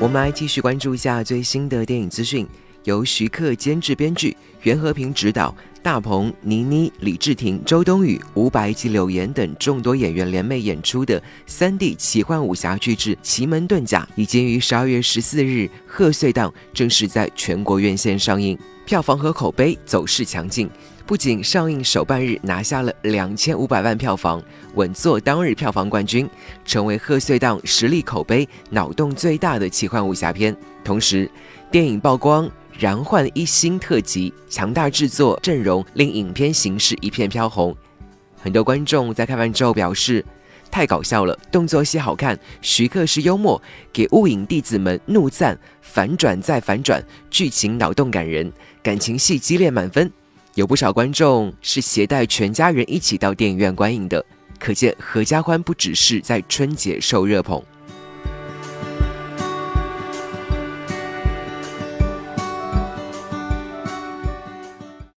我们来继续关注一下最新的电影资讯。由徐克监制、编剧，袁和平执导，大鹏、倪妮、李治廷、周冬雨、伍佰及柳岩等众多演员联袂演出的三 D 奇幻武侠巨制《奇门遁甲》，已经于十二月十四日贺岁档正式在全国院线上映，票房和口碑走势强劲。不仅上映首半日拿下了两千五百万票房，稳坐当日票房冠军，成为贺岁档实力、口碑、脑洞最大的奇幻武侠片。同时，电影曝光燃焕一星特辑，强大制作阵容令影片形势一片飘红。很多观众在看完之后表示，太搞笑了，动作戏好看，徐克是幽默，给雾影弟子们怒赞，反转再反转，剧情脑洞感人，感情戏激烈满分。有不少观众是携带全家人一起到电影院观影的，可见合家欢不只是在春节受热捧。